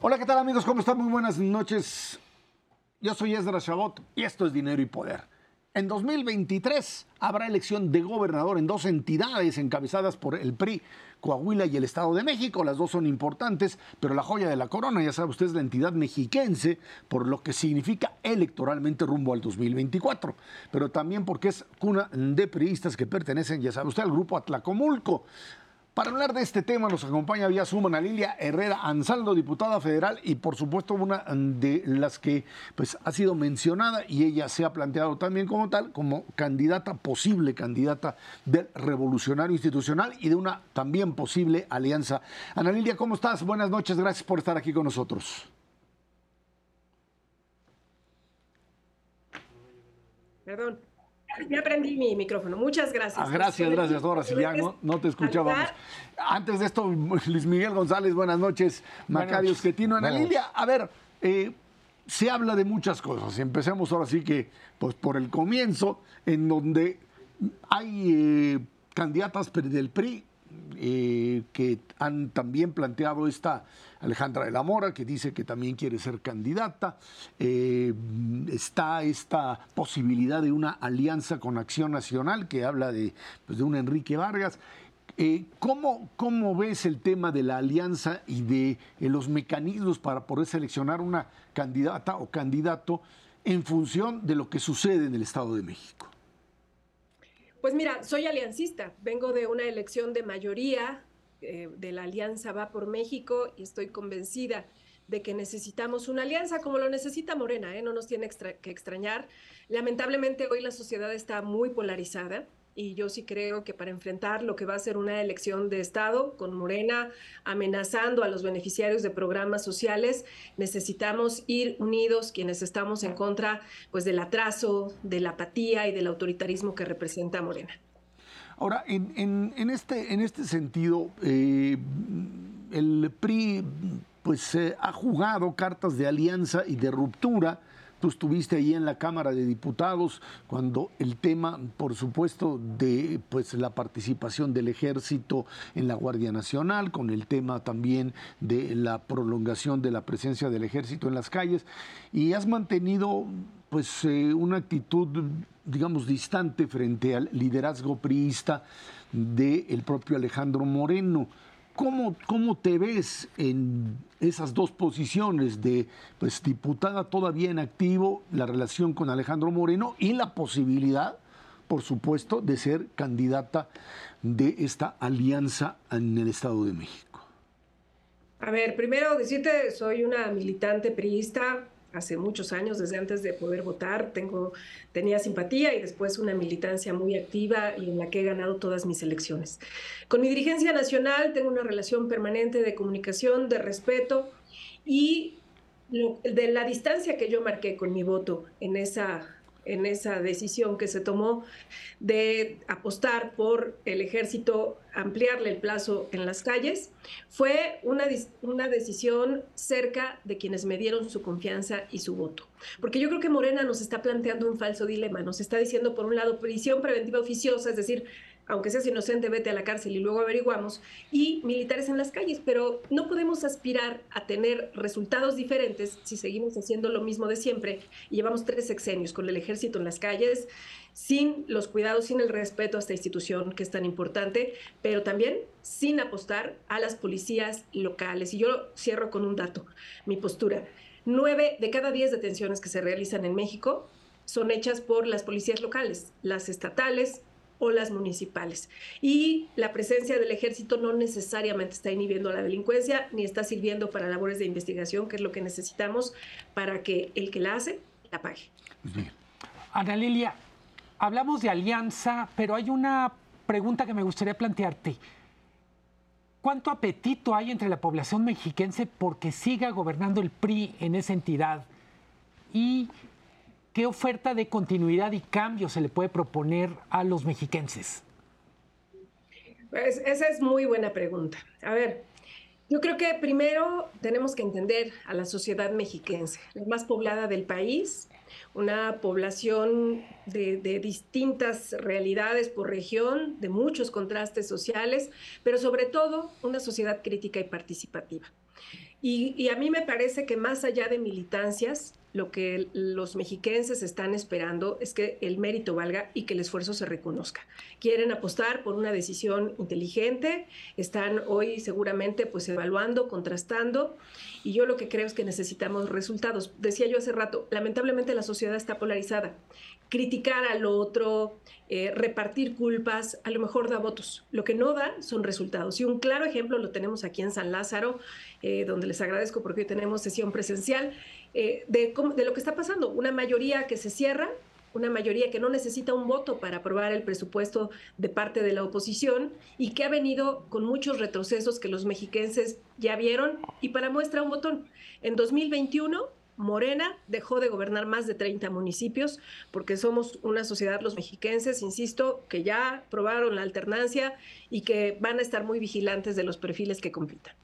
Hola, ¿qué tal amigos? ¿Cómo están? Muy buenas noches. Yo soy Esdras Chabot y esto es Dinero y Poder. En 2023 habrá elección de gobernador en dos entidades encabezadas por el PRI, Coahuila y el Estado de México. Las dos son importantes, pero la joya de la corona, ya sabe usted, es la entidad mexiquense, por lo que significa electoralmente rumbo al 2024. Pero también porque es cuna de priistas que pertenecen, ya sabe usted, al grupo Atlacomulco. Para hablar de este tema nos acompaña vía Zoom a Lilia Herrera Ansaldo, diputada federal y por supuesto una de las que pues, ha sido mencionada y ella se ha planteado también como tal, como candidata, posible candidata del revolucionario institucional y de una también posible alianza. Ana Lilia, ¿cómo estás? Buenas noches, gracias por estar aquí con nosotros. Perdón. Ya aprendí mi micrófono. Muchas gracias. Ah, gracias, gracias. Ahora sí, ya no, te escuchábamos. Antes de esto, Luis Miguel González, buenas noches. Macario Esquetino, Ana Lilia. A ver, eh, se habla de muchas cosas. Empecemos ahora sí que, pues por el comienzo, en donde hay eh, candidatas del PRI eh, que han también planteado esta Alejandra de la Mora, que dice que también quiere ser candidata. Eh, está esta posibilidad de una alianza con Acción Nacional, que habla de, pues, de un Enrique Vargas. Eh, ¿cómo, ¿cómo, ves el tema de la alianza y de los mecanismos para poder seleccionar una candidata o candidato en función de lo que sucede en el Estado de México? Pues mira, soy aliancista, vengo de una elección de mayoría eh, de la Alianza Va por México y estoy convencida de que necesitamos una alianza como lo necesita Morena, ¿eh? no nos tiene que extrañar. Lamentablemente hoy la sociedad está muy polarizada y yo sí creo que para enfrentar lo que va a ser una elección de Estado con Morena amenazando a los beneficiarios de programas sociales, necesitamos ir unidos quienes estamos en contra pues del atraso, de la apatía y del autoritarismo que representa Morena. Ahora, en, este, en este sentido, eh, el PRI pues eh, ha jugado cartas de alianza y de ruptura Tú estuviste ahí en la Cámara de Diputados cuando el tema, por supuesto, de pues la participación del ejército en la Guardia Nacional, con el tema también de la prolongación de la presencia del ejército en las calles, y has mantenido pues eh, una actitud, digamos, distante frente al liderazgo priista del propio Alejandro Moreno. ¿Cómo, ¿Cómo, te ves en esas dos posiciones de pues, diputada todavía en activo, la relación con Alejandro Moreno y la posibilidad, por supuesto, de ser candidata de esta alianza en el Estado de México? A ver, primero decirte, soy una militante priista, hace muchos años, desde antes de poder votar, tengo, tenía simpatía y después una militancia muy activa y en la que he ganado todas mis elecciones. Con mi dirigencia nacional tengo una relación permanente de comunicación, de respeto y de la distancia que yo marqué con mi voto en esa en esa decisión que se tomó de apostar por el ejército, ampliarle el plazo en las calles, fue una, una decisión cerca de quienes me dieron su confianza y su voto. Porque yo creo que Morena nos está planteando un falso dilema, nos está diciendo por un lado prisión preventiva oficiosa, es decir, aunque seas inocente, vete a la cárcel y luego averiguamos, y militares en las calles, pero no podemos aspirar a tener resultados diferentes si seguimos haciendo lo mismo de siempre llevamos tres sexenios con el ejército en las calles, sin los cuidados, sin el respeto a esta institución que es tan importante, pero también sin apostar a las policías locales. Y yo cierro con un dato, mi postura. Nueve de cada diez detenciones que se realizan en México son hechas por las policías locales, las estatales, o las municipales. Y la presencia del ejército no necesariamente está inhibiendo la delincuencia ni está sirviendo para labores de investigación, que es lo que necesitamos para que el que la hace la pague. Ana Lilia, hablamos de alianza, pero hay una pregunta que me gustaría plantearte. ¿Cuánto apetito hay entre la población mexiquense porque siga gobernando el PRI en esa entidad? Y ¿qué oferta de continuidad y cambio se le puede proponer a los mexiquenses? Pues esa es muy buena pregunta. A ver, Yo creo que primero tenemos que entender a la sociedad mexiquense, la más poblada del país, una población de, distintas realidades por región, de muchos contrastes sociales, pero sobre todo una sociedad crítica y participativa. y, a mí me parece que más allá de militancias, lo que los mexiquenses están esperando es que el mérito valga y que el esfuerzo se reconozca. Quieren apostar por una decisión inteligente, están hoy seguramente pues evaluando, contrastando y yo lo que creo es que necesitamos resultados. Decía yo hace rato, lamentablemente la sociedad está polarizada. Criticar al otro, eh, repartir culpas, a lo mejor da votos. Lo que no da son resultados. Y un claro ejemplo lo tenemos aquí en San Lázaro, eh, donde les agradezco porque hoy tenemos sesión presencial eh, de, de lo que está pasando. Una mayoría que se cierra, una mayoría que no necesita un voto para aprobar el presupuesto de parte de la oposición y que ha venido con muchos retrocesos que los mexiquenses ya vieron. Y para muestra un botón, en 2021 Morena dejó de gobernar más de 30 municipios porque somos una sociedad, los mexiquenses, insisto, que ya probaron la alternancia y que van a estar muy vigilantes de los perfiles que compitan.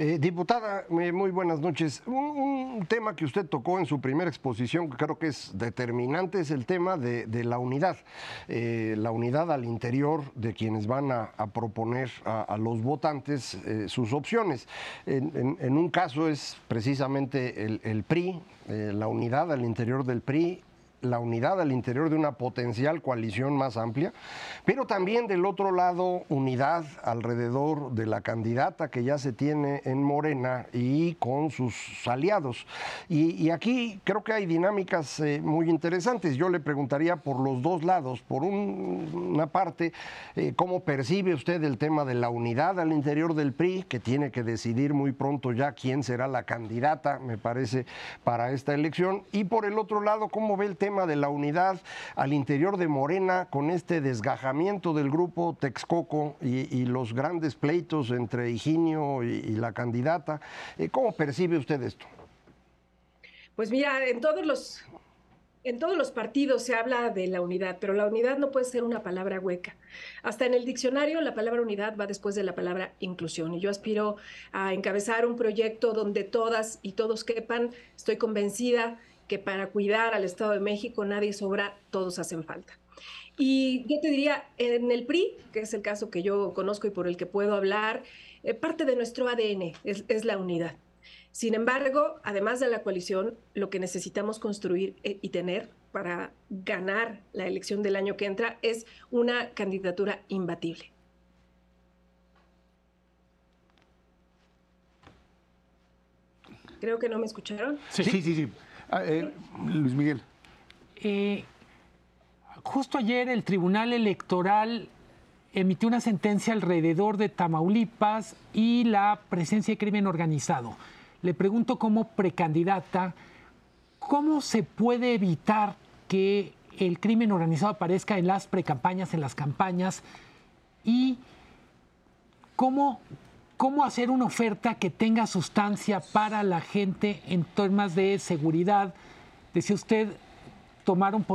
Eh, diputada, muy buenas noches. Un, tema que usted tocó en su primera exposición, que creo que es determinante, es el tema de, la unidad. Eh, la unidad al interior de quienes van a, proponer a, los votantes eh, sus opciones. En, un caso es precisamente el, el PRI, la unidad al interior del PRI la unidad al interior de una potencial coalición más amplia, pero también del otro lado unidad alrededor de la candidata que ya se tiene en Morena y con sus aliados. Y, aquí creo que hay dinámicas eh, muy interesantes. Yo le preguntaría por los dos lados. Por una parte, eh, ¿cómo percibe usted el tema de la unidad al interior del PRI, que tiene que decidir muy pronto ya quién será la candidata, me parece, para esta elección? Y por el otro lado, ¿cómo ve el tema tema de la unidad al interior de Morena con este desgajamiento del grupo Texcoco y, los grandes pleitos entre Higinio y, la candidata. Eh, ¿Cómo percibe usted esto? Pues mira, en todos los en todos los partidos se habla de la unidad, pero la unidad no puede ser una palabra hueca. Hasta en el diccionario la palabra unidad va después de la palabra inclusión. Y yo aspiro a encabezar un proyecto donde todas y todos quepan. Estoy convencida que para cuidar al Estado de México nadie sobra, todos hacen falta. Y yo te diría, en el PRI, que es el caso que yo conozco y por el que puedo hablar, eh, parte de nuestro ADN es, la unidad. Sin embargo, además de la coalición, lo que necesitamos construir eh, y tener para ganar la elección del año que entra es una candidatura imbatible. Creo que no me escucharon. Sí, sí, sí. sí. Ah, eh, Luis Miguel. Eh, justo ayer el Tribunal Electoral emitió una sentencia alrededor de Tamaulipas y la presencia de crimen organizado. Le pregunto como precandidata, ¿cómo se puede evitar que el crimen organizado aparezca en las precampañas, en las campañas? Y cómo, cómo hacer una oferta que tenga sustancia para la gente en temas de seguridad. Decía usted, tomaron,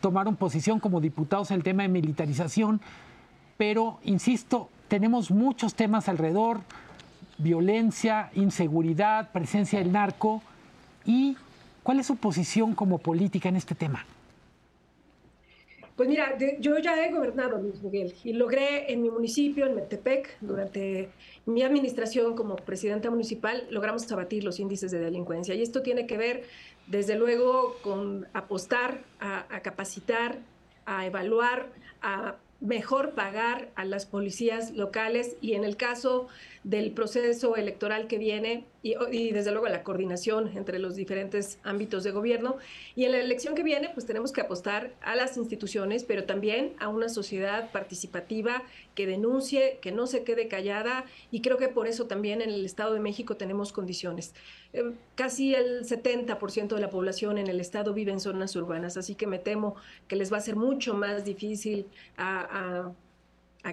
tomaron posición como diputados en el tema de militarización, pero, insisto, tenemos muchos temas alrededor, violencia, inseguridad, presencia del narco. ¿Y cuál es su posición como política en este tema? Pues mira, yo ya he gobernado, Luis Miguel, y logré en mi municipio, en Metepec, durante mi administración como presidenta municipal, logramos abatir los índices de delincuencia. Y esto tiene que ver, desde luego, con apostar a capacitar, a evaluar, a mejor pagar a las policías locales y en el caso del proceso electoral que viene y, desde luego la coordinación entre los diferentes ámbitos de gobierno. Y en la elección que viene, pues tenemos que apostar a las instituciones, pero también a una sociedad participativa que denuncie, que no se quede callada y creo que por eso también en el Estado de México tenemos condiciones. Eh, casi el 70% de la población en el Estado vive en zonas urbanas, así que me temo que les va a ser mucho más difícil a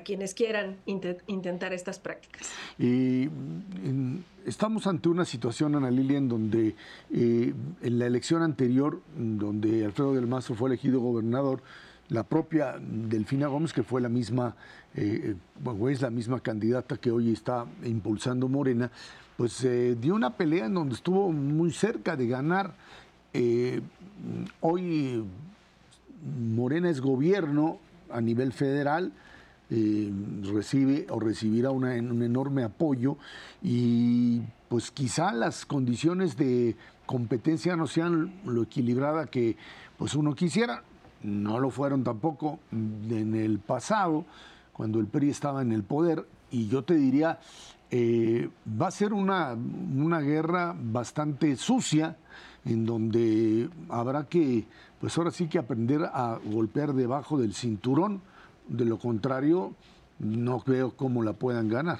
quienes quieran intentar estas prácticas. Y estamos ante una situación, Ana Lilia, en donde eh, en la elección anterior, donde Alfredo del Mazo fue elegido gobernador, la propia Delfina Gómez, que fue la misma, eh, es la misma candidata que hoy está impulsando Morena, pues eh, dio una pelea en donde estuvo muy cerca de ganar. Eh, hoy Morena es gobierno a nivel federal, recibe o recibirá un enorme apoyo y pues quizá las condiciones de competencia no sean lo equilibrada que pues uno quisiera. No lo fueron tampoco en el pasado, cuando el PRI estaba en el poder, y yo te diría, eh, va a ser una, una guerra bastante sucia, en donde habrá que, pues ahora sí que aprender a golpear debajo del cinturón, de lo contrario, no veo cómo la puedan ganar.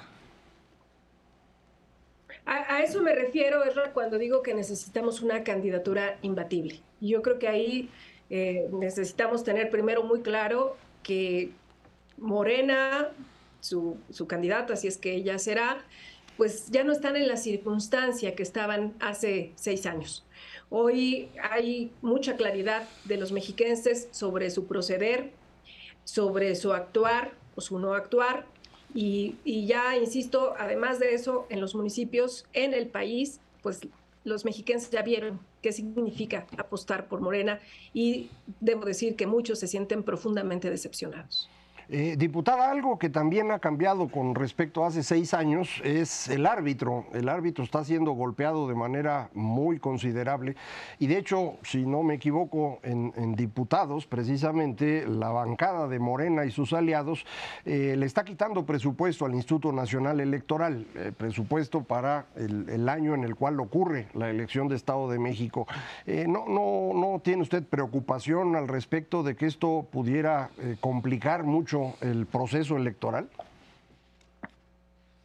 A, eso me refiero, Error, cuando digo que necesitamos una candidatura imbatible. Yo creo que ahí eh, necesitamos tener primero muy claro que Morena, su, su candidata, si es que ella será, pues ya no están en la circunstancia que estaban hace seis años. Hoy hay mucha claridad de los mexiquenses sobre su proceder, sobre su actuar o su no actuar. Y, y, ya, insisto, además de eso, en los municipios, en el país, pues los mexicanos ya vieron qué significa apostar por Morena y debo decir que muchos se sienten profundamente decepcionados. Eh, diputada, algo que también ha cambiado con respecto a hace seis años es el árbitro. El árbitro está siendo golpeado de manera muy considerable y de hecho, si no me equivoco, en, diputados, precisamente la bancada de Morena y sus aliados eh, le está quitando presupuesto al Instituto Nacional Electoral, eh, presupuesto para el, año en el cual ocurre la elección de Estado de México. no, no, ¿No tiene usted preocupación al respecto de que esto pudiera complicar mucho el proceso electoral?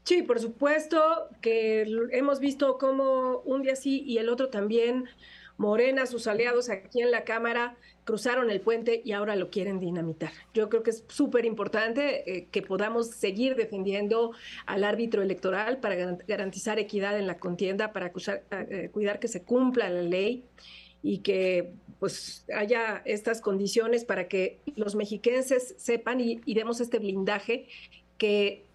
Sí, por supuesto que hemos visto cómo un día sí y el otro también Morena, sus aliados aquí en la Cámara, cruzaron el puente y ahora lo quieren dinamitar. Yo creo que es súper importante eh, que podamos seguir defendiendo al árbitro electoral para garantizar equidad en la contienda, para eh, cuidar que se cumpla la ley y que pues haya estas condiciones para que los mexiquenses sepan y, demos este blindaje que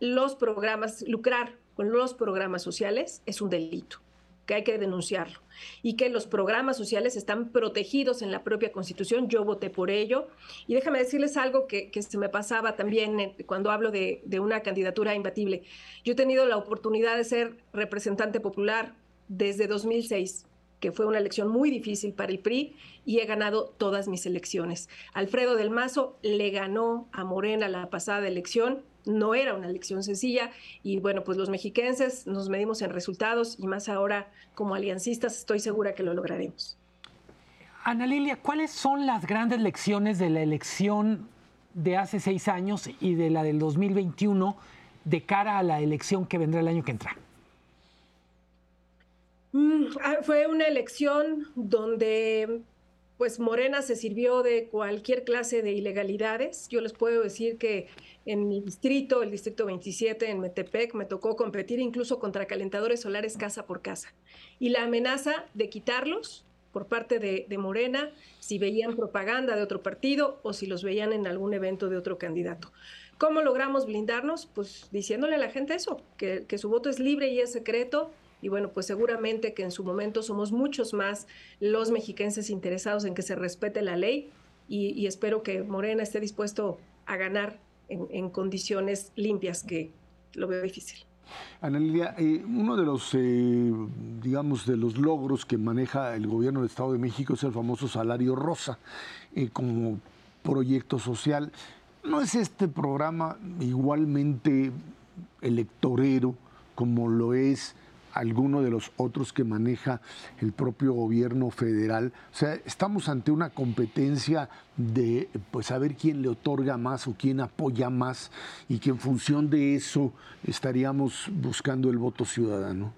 los programas, lucrar con los programas sociales es un delito, que hay que denunciarlo y que los programas sociales están protegidos en la propia Constitución. Yo voté por ello. Y déjame decirles algo que, se me pasaba también cuando hablo de, de una candidatura imbatible. Yo he tenido la oportunidad de ser representante popular desde 2006 que fue una elección muy difícil para el PRI y he ganado todas mis elecciones. Alfredo del Mazo le ganó a Morena la pasada elección, no era una elección sencilla y bueno, pues los mexiquenses nos medimos en resultados y más ahora como aliancistas estoy segura que lo lograremos. Ana Lilia, ¿cuáles son las grandes lecciones de la elección de hace seis años y de la del 2021 de cara a la elección que vendrá el año que entra? Mm, ah, fue una elección donde pues Morena se sirvió de cualquier clase de ilegalidades. Yo les puedo decir que en mi distrito, el distrito 27 en Metepec, me tocó competir incluso contra calentadores solares casa por casa. Y la amenaza de quitarlos por parte de, Morena si veían propaganda de otro partido o si los veían en algún evento de otro candidato. ¿Cómo logramos blindarnos? Pues diciéndole a la gente eso, que, que su voto es libre y es secreto y bueno, pues seguramente que en su momento somos muchos más los mexiquenses interesados en que se respete la ley y, espero que Morena esté dispuesto a ganar en, condiciones limpias, que lo veo difícil. Ana Lilia, eh, uno de los, eh, digamos, de los logros que maneja el gobierno del Estado de México es el famoso salario rosa eh, como proyecto social. ¿No es este programa igualmente electorero como lo es alguno de los otros que maneja el propio gobierno federal. O sea, estamos ante una competencia de pues saber quién le otorga más o quién apoya más y que en función de eso estaríamos buscando el voto ciudadano.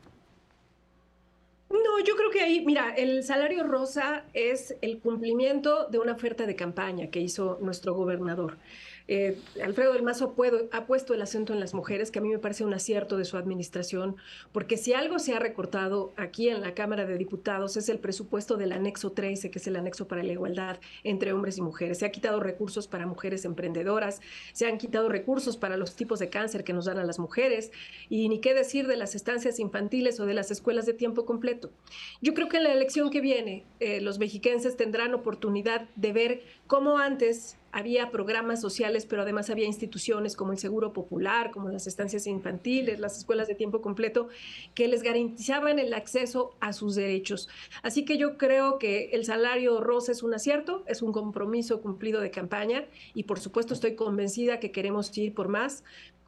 No, yo creo que ahí, mira, el salario rosa es el cumplimiento de una oferta de campaña que hizo nuestro gobernador. Eh, Alfredo del Mazo ha puesto el acento en las mujeres, que a mí me parece un acierto de su administración, porque si algo se ha recortado aquí en la Cámara de Diputados es el presupuesto del anexo 13, que es el anexo para la igualdad entre hombres y mujeres. Se ha quitado recursos para mujeres emprendedoras, se han quitado recursos para los tipos de cáncer que nos dan a las mujeres, y ni qué decir de las estancias infantiles o de las escuelas de tiempo completo. Yo creo que en la elección que viene, eh, los mexiquenses tendrán oportunidad de ver cómo antes había programas sociales, pero además había instituciones como el Seguro Popular, como las estancias infantiles, las escuelas de tiempo completo, que les garantizaban el acceso a sus derechos. Así que yo creo que el salario rosa es un acierto, es un compromiso cumplido de campaña y por supuesto estoy convencida que queremos ir por más.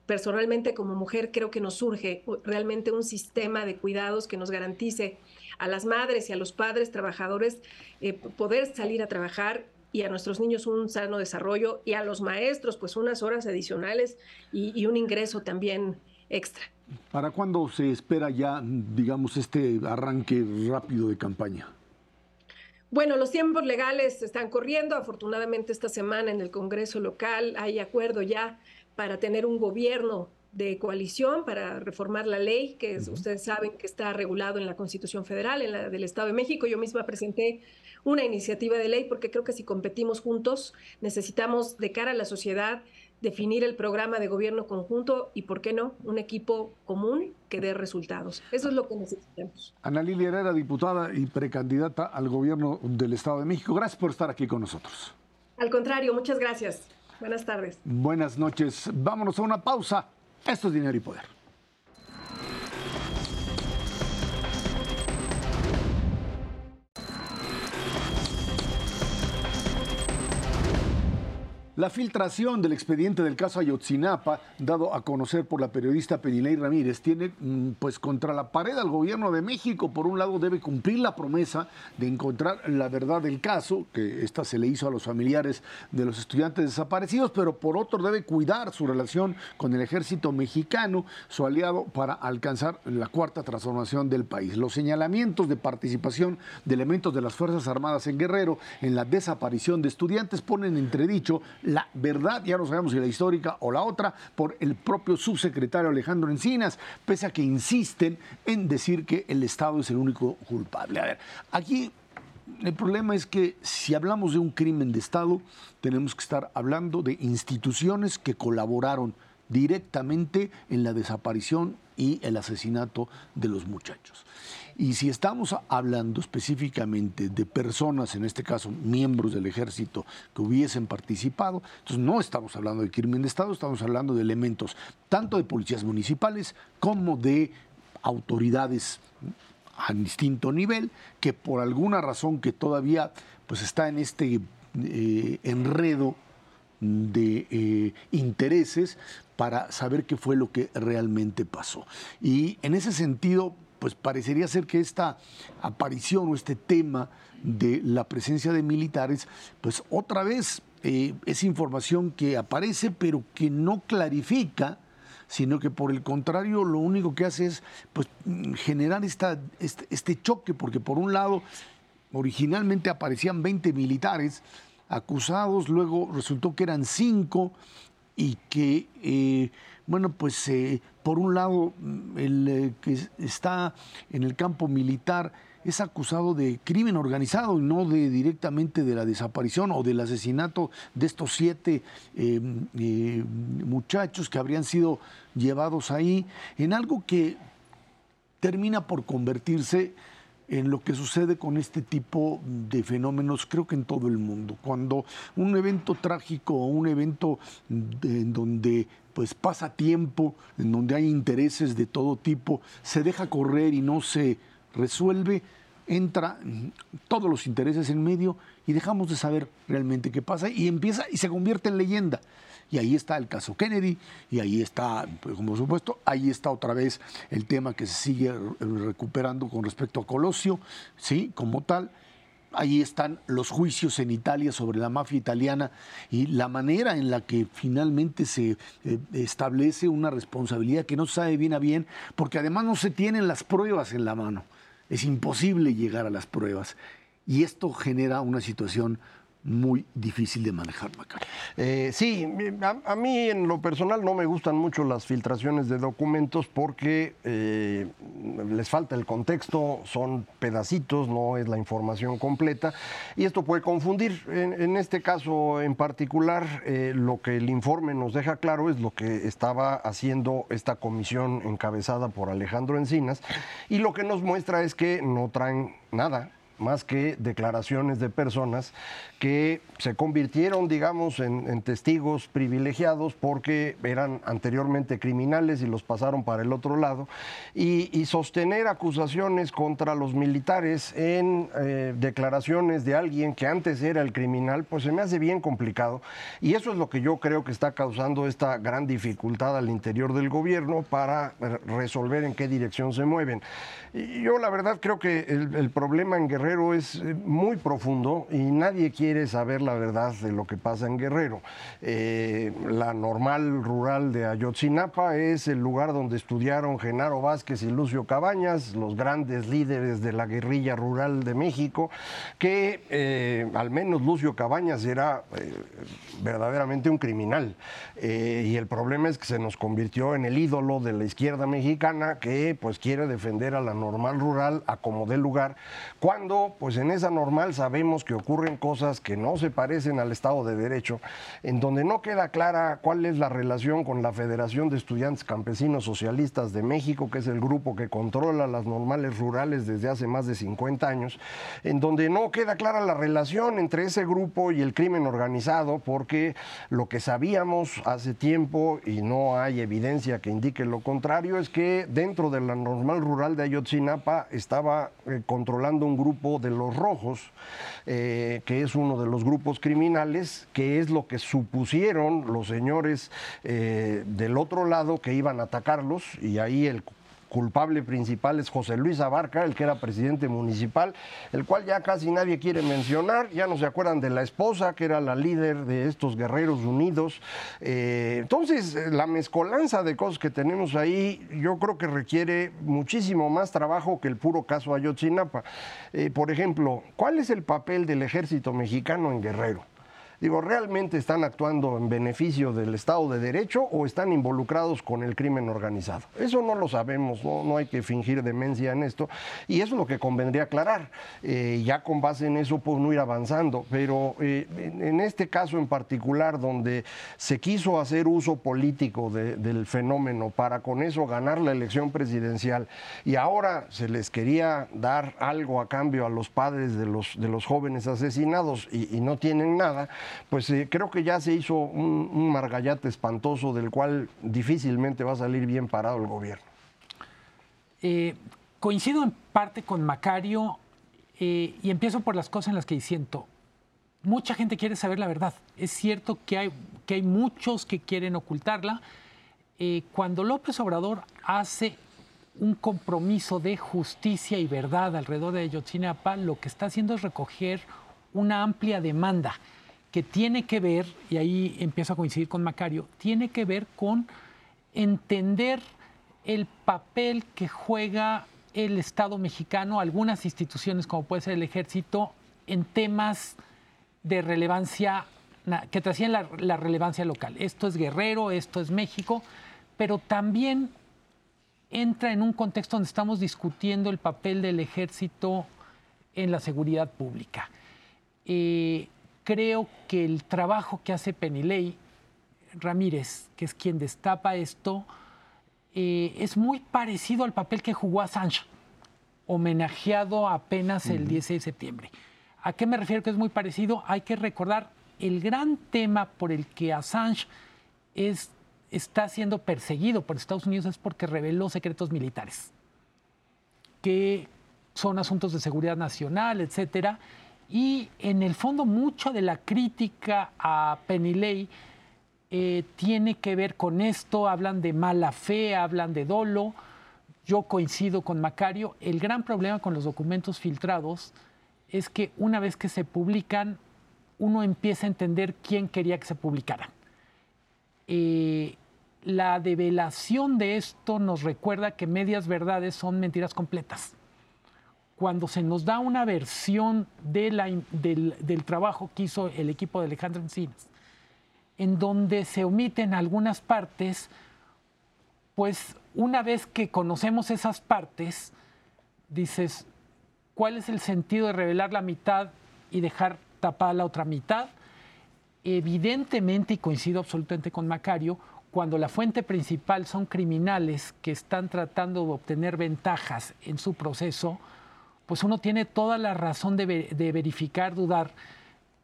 Personalmente como mujer creo que nos surge realmente un sistema de cuidados que nos garantice a las madres y a los padres trabajadores eh, poder salir a trabajar y a nuestros niños un sano desarrollo y a los maestros pues unas horas adicionales y, un ingreso también extra. ¿Para cuándo se espera ya, digamos, este arranque rápido de campaña? Bueno, los tiempos legales están corriendo. Afortunadamente esta semana en el Congreso local hay acuerdo ya para tener un gobierno de coalición para reformar la ley, que ustedes saben que está regulado en la Constitución Federal, en la del Estado de México. Yo misma presenté una iniciativa de ley porque creo que si competimos juntos necesitamos de cara a la sociedad definir el programa de gobierno conjunto y, ¿por qué no?, un equipo común que dé resultados. Eso es lo que necesitamos. Ana Lilia Herrera, diputada y precandidata al gobierno del Estado de México. Gracias por estar aquí con nosotros. Al contrario, muchas gracias. Buenas tardes. Buenas noches. Vámonos a una pausa. Esto es Dinero y Poder. La filtración del expediente del caso Ayotzinapa, dado a conocer por la periodista Penilei Ramírez, tiene mm, pues contra la pared al gobierno de México. Por un lado, debe cumplir la promesa de encontrar la verdad del caso, que esta se le hizo a los familiares de los estudiantes desaparecidos, pero por otro debe cuidar su relación con el ejército mexicano, su aliado, para alcanzar la cuarta transformación del país. Los señalamientos de participación de elementos de las Fuerzas Armadas en Guerrero en la desaparición de estudiantes ponen entredicho la verdad, ya no sabemos si la histórica o la otra, por el propio subsecretario Alejandro Encinas, pese a que insisten en decir que el Estado es el único culpable. A ver, aquí el problema es que si hablamos de un crimen de Estado, tenemos que estar hablando de instituciones que colaboraron directamente en la desaparición y el asesinato de los muchachos. Y si estamos hablando específicamente de personas, en este caso miembros del ejército, que hubiesen participado, entonces no estamos hablando de crimen de Estado, estamos hablando de elementos tanto de policías municipales como de autoridades a distinto nivel, que por alguna razón que todavía pues está en este eh, enredo de eh, intereses para saber qué fue lo que realmente pasó. Y en ese sentido, pues parecería ser que esta aparición o este tema de la presencia de militares, pues otra vez eh, es información que aparece pero que no clarifica, sino que por el contrario lo único que hace es pues, generar esta, este, este choque, porque por un lado originalmente aparecían 20 militares acusados, luego resultó que eran 5 y que... Eh, bueno, pues eh, por un lado, mm, el eh, que está en el campo militar es acusado de crimen organizado y no de directamente de la desaparición o del asesinato de estos siete em, eh, muchachos que habrían sido llevados ahí en algo que termina por convertirse en lo que sucede con este tipo de fenómenos, creo que en todo el mundo. Cuando un evento trágico o un evento en donde pues pasa tiempo, en donde hay intereses de todo tipo, se deja correr y no se resuelve, entra todos los intereses en medio y dejamos de saber realmente qué pasa y empieza y se convierte en leyenda. Y ahí está el caso Kennedy, y ahí está, pues, como supuesto, ahí está otra vez el tema que se sigue recuperando con respecto a Colosio, ¿sí? Como tal. Ahí están los juicios en Italia sobre la mafia italiana y la manera en la que finalmente se eh, establece una responsabilidad que no sabe bien a bien, porque además no se tienen las pruebas en la mano. Es imposible llegar a las pruebas. Y esto genera una situación muy difícil de manejar, Macario. Eh, sí, a, mí en lo personal no me gustan mucho las filtraciones de documentos porque eh, les falta el contexto, son pedacitos, no es la información completa y esto puede confundir. En, este caso en particular, eh, lo que el informe nos deja claro es lo que estaba haciendo esta comisión encabezada por Alejandro Encinas y lo que nos muestra es que no traen nada más que declaraciones de personas que se convirtieron, digamos, en, testigos privilegiados porque eran anteriormente criminales y los pasaron para el otro lado, y, sostener acusaciones contra los militares en eh, declaraciones de alguien que antes era el criminal, pues se me hace bien complicado, y eso es lo que yo creo que está causando esta gran dificultad al interior del gobierno para resolver en qué dirección se mueven. Yo la verdad creo que el, problema en Guerrero es eh, muy profundo y nadie quiere saber la verdad de lo que pasa en Guerrero. Eh, la normal rural de Ayotzinapa es el lugar donde estudiaron Genaro Vázquez y Lucio Cabañas, los grandes líderes de la guerrilla rural de México, que eh, al menos Lucio Cabañas era verdaderamente un criminal. y el problema es que se nos convirtió en el ídolo de la izquierda mexicana que pues quiere defender a la normal rural a como lugar, cuando pues en esa normal sabemos que ocurren cosas que no se parecen al Estado de Derecho, en donde no queda clara cuál es la relación con la Federación de Estudiantes Campesinos Socialistas de México, que es el grupo que controla las normales rurales desde hace más de 50 años, en donde no queda clara la relación entre ese grupo y el crimen organizado, porque lo que sabíamos hace tiempo y no hay evidencia que indique lo contrario es que dentro de la normal rural de Ayotzinapa estaba eh, controlando un grupo de los rojos, eh, que es uno de los grupos criminales, que es lo que supusieron los señores eh, del otro lado que iban a atacarlos, y ahí el culpable principal es José Luis Abarca, el que era presidente municipal, el cual ya casi nadie quiere mencionar, ya no se acuerdan de la esposa, que era la líder de estos guerreros unidos. Eh, entonces, la mezcolanza de cosas que tenemos ahí, yo creo que requiere muchísimo más trabajo que el puro caso Ayotzinapa. Eh, por ejemplo, ¿cuál es el papel del ejército mexicano en Guerrero? Digo, ¿realmente están actuando en beneficio del Estado de Derecho o están involucrados con el crimen organizado? Eso no lo sabemos, no, hay que fingir demencia en esto. Y eso es lo que convendría aclarar. Eh, ya con base en eso, pues no ir avanzando. Pero eh, en este caso en particular, donde se quiso hacer uso político del fenómeno para con eso ganar la elección presidencial y ahora se les quería dar algo a cambio a los padres de los, de los jóvenes asesinados y no tienen nada, pues eh, creo que ya se hizo un, margallate espantoso del cual difícilmente va a salir bien parado el gobierno. Eh, coincido en parte con Macario eh, y empiezo por las cosas en las que siento. Mucha gente quiere saber la verdad. Es cierto que hay, que hay muchos que quieren ocultarla. cuando López Obrador hace un compromiso de justicia y verdad alrededor de Ayotzinapa, lo que está haciendo es recoger una amplia demanda que tiene que ver, y ahí empiezo a coincidir con Macario, tiene que ver con entender el papel que juega el Estado mexicano, algunas instituciones como puede ser el ejército, en temas de relevancia, que trascienden la, relevancia local. Esto es Guerrero, esto es México, pero también entra en un contexto donde estamos discutiendo el papel del ejército en la seguridad pública. Eh, creo que el trabajo que hace Penilei Ramírez, que es quien destapa esto, eh, es muy parecido al papel que jugó Assange, homenajeado apenas el 16 de septiembre. ¿A qué me refiero que es muy parecido? Hay que recordar el gran tema por el que Assange es, está siendo perseguido por Estados Unidos es porque reveló secretos militares, que son asuntos de seguridad nacional, etcétera y en el fondo mucho de la crítica a Penilei eh, tiene que ver con esto, hablan de mala fe, hablan de dolo. Yo coincido con Macario, el gran problema con los documentos filtrados es que una vez que se publican, uno empieza a entender quién quería que se publicaran. Eh, la develación de esto nos recuerda que medias verdades son mentiras completas cuando se nos da una versión de la, del, del, trabajo que hizo el equipo de Alejandro Encinas, en donde se omiten algunas partes, pues una vez que conocemos esas partes, dices, ¿cuál es el sentido de revelar la mitad y dejar tapada la otra mitad? Evidentemente, y coincido absolutamente con Macario, cuando la fuente principal son criminales que están tratando de obtener ventajas en su proceso, pues uno tiene toda la razón de, de, verificar, dudar.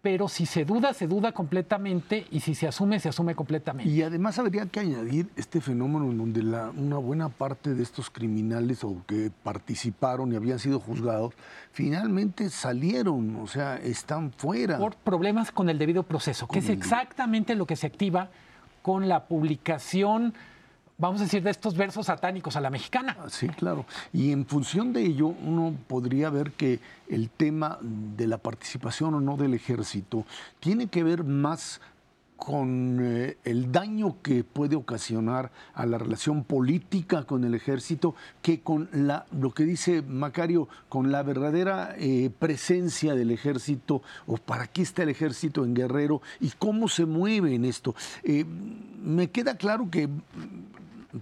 Pero si se duda, se duda completamente y si se asume, se asume completamente. Y además habría que añadir este fenómeno en donde la, una buena parte de estos criminales o que participaron y habían sido juzgados, finalmente salieron, o sea, están fuera. Por problemas con el debido proceso, que es exactamente lo que se activa con la publicación vamos a decir, de estos versos satánicos a la mexicana. Sí, claro. Y en función de ello, uno podría ver que el tema de la participación o no del ejército tiene que ver más con eh, el daño que puede ocasionar a la relación política con el ejército que con la, lo que dice Macario, con la verdadera eh, presencia del ejército o para qué está el ejército en Guerrero y cómo se mueve en esto. Eh, me queda claro que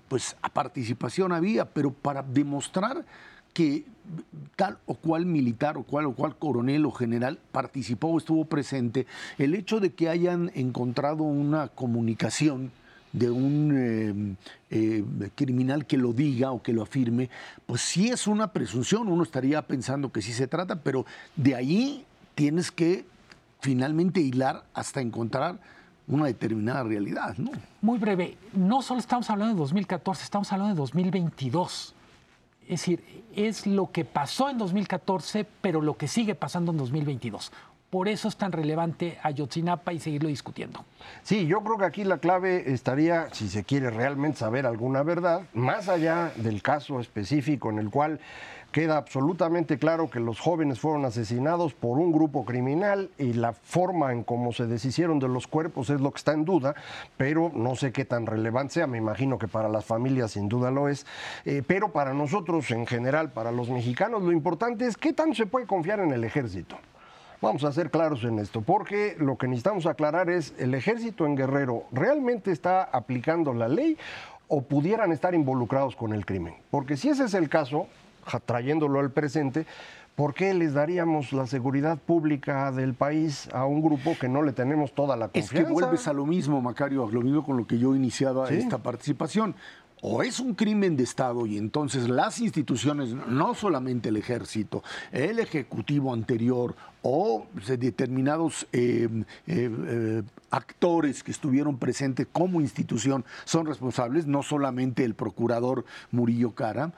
pues a participación había, pero para demostrar que tal o cual militar o cual o cual coronel o general participó o estuvo presente, el hecho de que hayan encontrado una comunicación de un eh, eh, criminal que lo diga o que lo afirme, pues sí es una presunción, uno estaría pensando que sí se trata, pero de ahí tienes que finalmente hilar hasta encontrar una determinada realidad, ¿no? Muy breve, no solo estamos hablando de 2014, estamos hablando de 2022. Es decir, es lo que pasó en 2014, pero lo que sigue pasando en 2022. Por eso es tan relevante Ayotzinapa y seguirlo discutiendo. Sí, yo creo que aquí la clave estaría, si se quiere realmente saber alguna verdad, más allá del caso específico en el cual queda absolutamente claro que los jóvenes fueron asesinados por un grupo criminal y la forma en cómo se deshicieron de los cuerpos es lo que está en duda, pero no sé qué tan relevante sea, me imagino que para las familias sin duda lo es, eh, pero para nosotros en general, para los mexicanos, lo importante es qué tanto se puede confiar en el ejército. Vamos a ser claros en esto, porque lo que necesitamos aclarar es, ¿el ejército en Guerrero realmente está aplicando la ley o pudieran estar involucrados con el crimen? Porque si ese es el caso, trayéndolo al presente, ¿por qué les daríamos la seguridad pública del país a un grupo que no le tenemos toda la confianza? Es que vuelves a lo mismo, Macario, a lo mismo con lo que yo iniciaba esta participación. O es un crimen de Estado y entonces las instituciones, no solamente el ejército, el ejecutivo anterior o determinados eh, eh, eh, actores que estuvieron presentes como institución son responsables, no solamente el procurador Murillo Cara,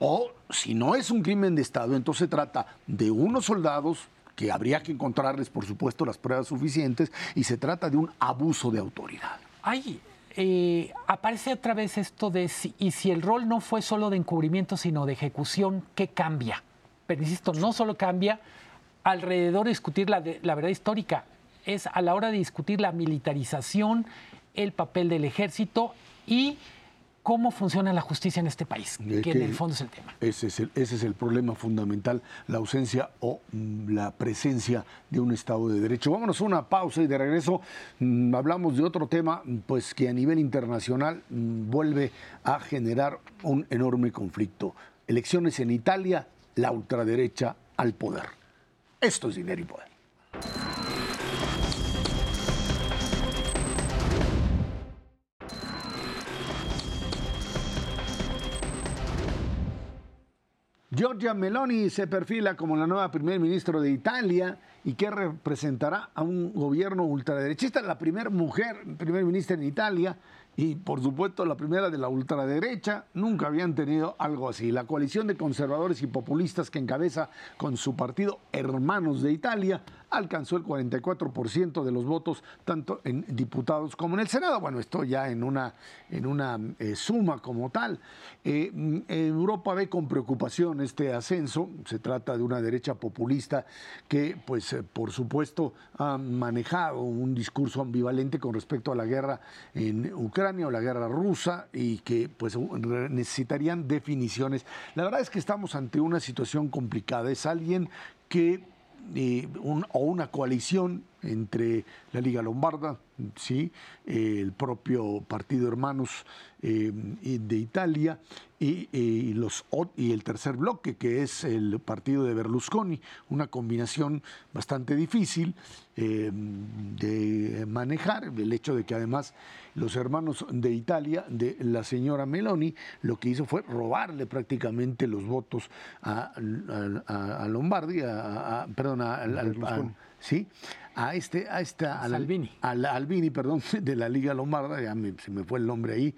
o si no es un crimen de Estado, entonces se trata de unos soldados que habría que encontrarles, por supuesto, las pruebas suficientes, y se trata de un abuso de autoridad. Ay, eh, aparece otra vez esto de si, y si el rol no fue solo de encubrimiento, sino de ejecución, ¿qué cambia? Pero insisto, no solo cambia alrededor de discutir la, la verdad histórica, es a la hora de discutir la militarización, el papel del ejército y cómo funciona la justicia en este país, que, en el fondo es el tema. Ese es el, ese es el problema fundamental, la ausencia o mm, la presencia de un Estado de Derecho. Vámonos a una pausa y de regreso mm, hablamos de otro tema pues que a nivel internacional mm, vuelve a generar un enorme conflicto. Elecciones en Italia, la ultraderecha al poder. Esto es dinero y poder. Giorgia Meloni se perfila como la nueva primer ministro de Italia y que representará a un gobierno ultraderechista, la primera mujer primer ministra en Italia y por supuesto la primera de la ultraderecha. Nunca habían tenido algo así. La coalición de conservadores y populistas que encabeza con su partido Hermanos de Italia alcanzó el 44% de los votos, tanto en diputados como en el Senado. Bueno, esto ya en una, en una eh, suma como tal. Eh, mm, Europa ve con preocupación este ascenso. Se trata de una derecha populista que, pues, eh, por supuesto, ha manejado un discurso ambivalente con respecto a la guerra en Ucrania o la guerra rusa y que, pues, necesitarían definiciones. La verdad es que estamos ante una situación complicada. Es alguien que eh, o una coalición entre la Liga Lombarda, ¿sí? el propio Partido Hermanos eh, de Italia y, los, y el tercer bloque, que es el partido de Berlusconi, una combinación bastante difícil eh, de manejar, el hecho de que además los hermanos de Italia, de la señora Meloni, lo que hizo fue robarle prácticamente los votos a, a, Lombardi, a, perdón, a, ¿sí? a este, a esta, al, Albini. Al Albini, perdón, de la Liga Lombarda, ya se me fue el nombre ahí.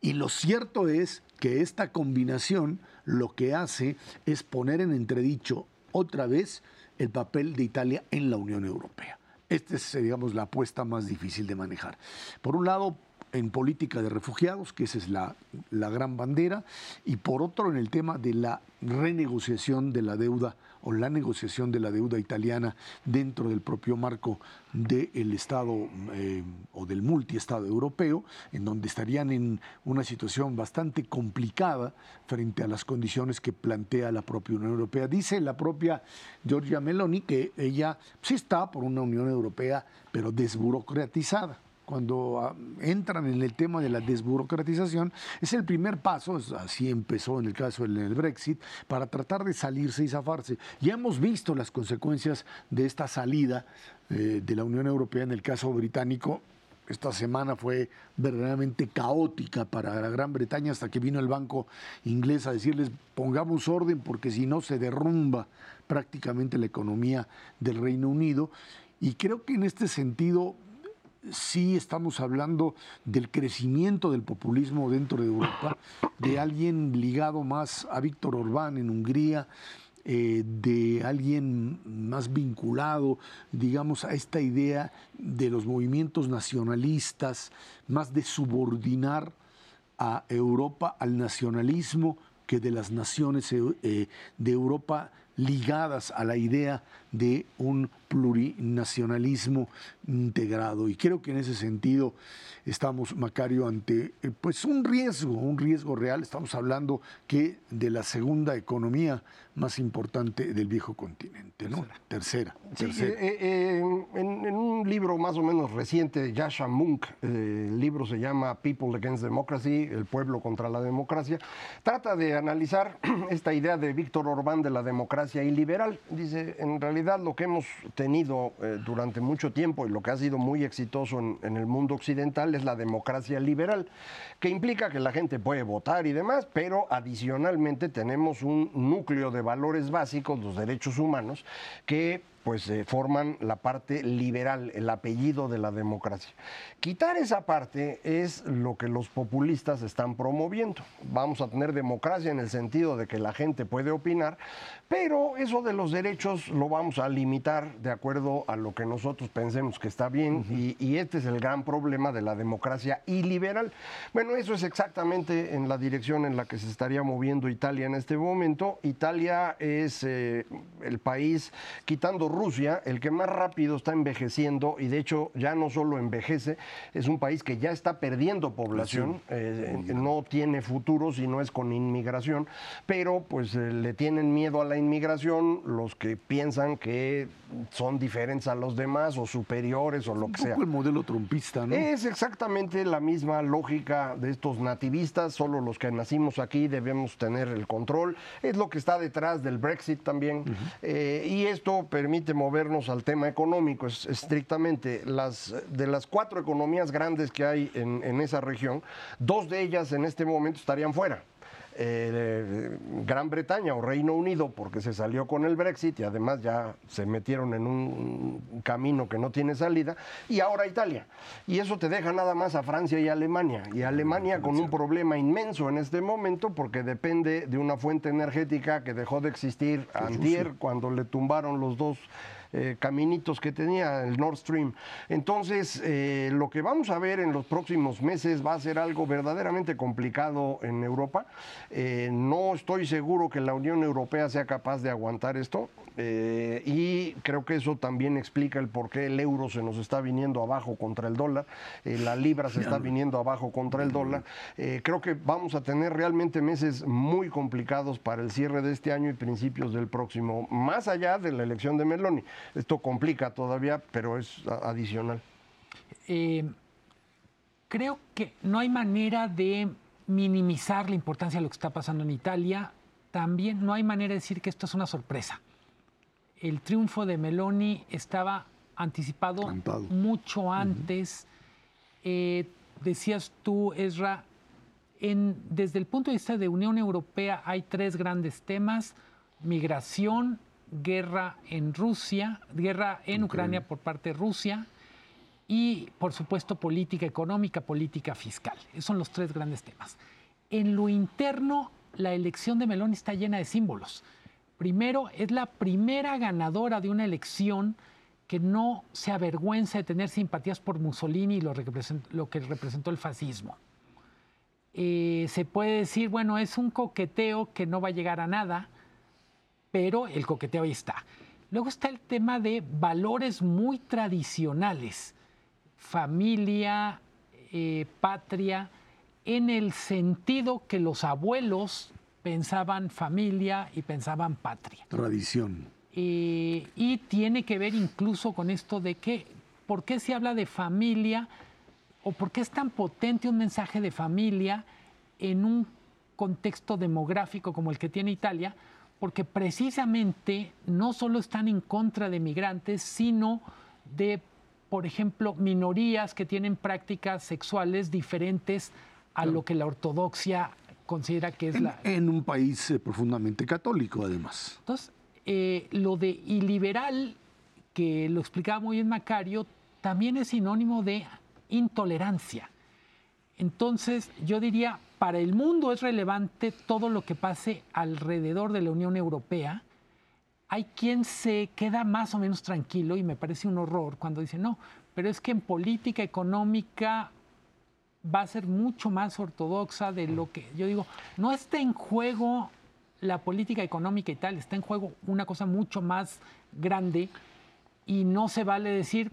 Y lo cierto es que esta combinación lo que hace es poner en entredicho otra vez el papel de Italia en la Unión Europea. Esta es, digamos, la apuesta más difícil de manejar. Por un lado, en política de refugiados, que esa es la, la gran bandera, y por otro, en el tema de la renegociación de la deuda o la negociación de la deuda italiana dentro del propio marco del Estado eh, o del multiestado europeo, en donde estarían en una situación bastante complicada frente a las condiciones que plantea la propia Unión Europea. Dice la propia Giorgia Meloni que ella sí está por una Unión Europea, pero desburocratizada cuando ah, entran en el tema de la desburocratización, es el primer paso, así empezó en el caso del Brexit, para tratar de salirse y zafarse. Ya hemos visto las consecuencias de esta salida eh, de la Unión Europea en el caso británico. Esta semana fue verdaderamente caótica para la Gran Bretaña hasta que vino el banco inglés a decirles pongamos orden porque si no se derrumba prácticamente la economía del Reino Unido. Y creo que en este sentido sí estamos hablando del crecimiento del populismo dentro de Europa, de alguien ligado más a Víctor Orbán en Hungría, eh, de alguien más vinculado, digamos, a esta idea de los movimientos nacionalistas, más de subordinar a Europa al nacionalismo que de las naciones eh, de Europa ligadas a la idea de un plurinacionalismo integrado. Y creo que en ese sentido estamos, Macario, ante eh, pues un riesgo, un riesgo real. Estamos hablando que de la segunda economía más importante del viejo continente, ¿no? Tercera. tercera. Eh, eh, en, un libro más o menos reciente de Yasha Munk, el libro se llama People Against Democracy, el pueblo contra la democracia, trata de analizar esta idea de Víctor Orbán de la democracia iliberal. Dice, en realidad lo que hemos tenido durante mucho tiempo y lo que ha sido muy exitoso en, el mundo occidental es la democracia liberal, que implica que la gente puede votar y demás, pero adicionalmente tenemos un núcleo de valores básicos, los derechos humanos, que pues eh, forman la parte liberal, el apellido de la democracia. Quitar esa parte es lo que los populistas están promoviendo. Vamos a tener democracia en el sentido de que la gente puede opinar, pero eso de los derechos lo vamos a limitar de acuerdo a lo que nosotros pensemos que está bien y, este es el gran problema de la democracia iliberal. Bueno, eso es exactamente en la dirección en la que se estaría moviendo Italia en este momento. Italia es eh, el país, quitando Rusia, el que más rápido está envejeciendo y de hecho ya no solo envejece, es un país que ya está perdiendo población, eh, no tiene futuro si no es con inmigración, pero pues eh, le tienen miedo a la inmigración los que piensan que son diferentes a los demás o superiores o lo que sea. el modelo trumpista, ¿no? Es exactamente la misma lógica de estos nativistas, solo los que nacimos aquí debemos tener el control, es lo que está detrás del Brexit también, eh, y esto permite movernos al tema económico, es estrictamente las de las cuatro economías grandes que hay en, en esa región, dos de ellas en este momento estarían fuera. Eh, Gran Bretaña o Reino Unido porque se salió con el Brexit y además ya se metieron en un camino que no tiene salida, y ahora Italia. Y eso te deja nada más a Francia y Alemania. Y Alemania con un problema inmenso en este momento porque depende de una fuente energética que dejó de existir antier cuando le tumbaron los dos eh, caminitos que tenía el Nord Stream. Entonces, eh, lo que vamos a ver en los próximos meses va a ser algo verdaderamente complicado en Europa. Eh, no estoy seguro que la Unión Europea sea capaz de aguantar esto y creo que eso también explica el por qué el euro se nos está viniendo abajo contra el dólar, la libra se está viniendo abajo contra el dólar. creo que vamos a tener realmente meses muy complicados para el cierre de este año y principios del próximo, más allá de la elección de Meloni. Esto complica todavía, pero es adicional. Eh, creo que no hay manera de minimizar la importancia de lo que está pasando en Italia. También no hay manera de decir que esto es una sorpresa. El triunfo de Meloni estaba anticipado mucho antes. Eh, decías tú, Ezra, en, desde el punto de vista de Unión Europea hay tres grandes temas, migración, guerra en Rusia, guerra en Ucrania por parte de Rusia y, por supuesto, política económica, política fiscal. Esos son los tres grandes temas. En lo interno, la elección de Meloni está llena de símbolos. Primero, es la primera ganadora de una elección que no se avergüenza de tener simpatías por Mussolini y lo, que representó el fascismo. Eh, se puede decir, bueno, es un coqueteo que no va a llegar a nada, pero el coqueteo ahí está. Luego está el tema de valores muy tradicionales, familia, eh, patria, en el sentido que los abuelos pensaban familia y pensaban patria. Tradición. Eh, y tiene que ver incluso con esto de que, ¿por qué se habla de familia o por qué es tan potente un mensaje de familia en un contexto demográfico como el que tiene Italia? Porque precisamente no solo están en contra de migrantes, sino de, por ejemplo, minorías que tienen prácticas sexuales diferentes a lo que la ortodoxia considera que es la... En un país eh, profundamente católico, además. Entonces, eh, lo de iliberal, que lo explicaba muy bien Macario, también es sinónimo de intolerancia. Entonces, yo diría, para el mundo es relevante todo lo que pase alrededor de la Unión Europea. Hay quien se queda más o menos tranquilo y me parece un horror cuando dice, no, pero es que en política económica va a ser mucho más ortodoxa de lo que yo digo, no está en juego la política económica y tal, está en juego una cosa mucho más grande y no se vale decir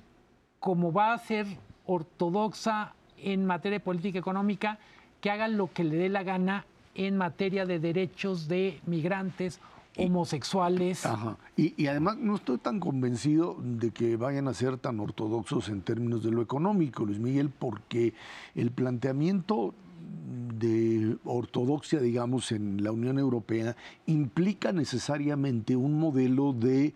como va a ser ortodoxa en materia de política económica, que haga lo que le dé la gana en materia de derechos de migrantes, homosexuales. Ajá. Y, además no estoy tan convencido de que vayan a ser tan ortodoxos en términos de lo económico, Luis Miguel, porque el planteamiento de ortodoxia, digamos, en la Unión Europea implica necesariamente un modelo de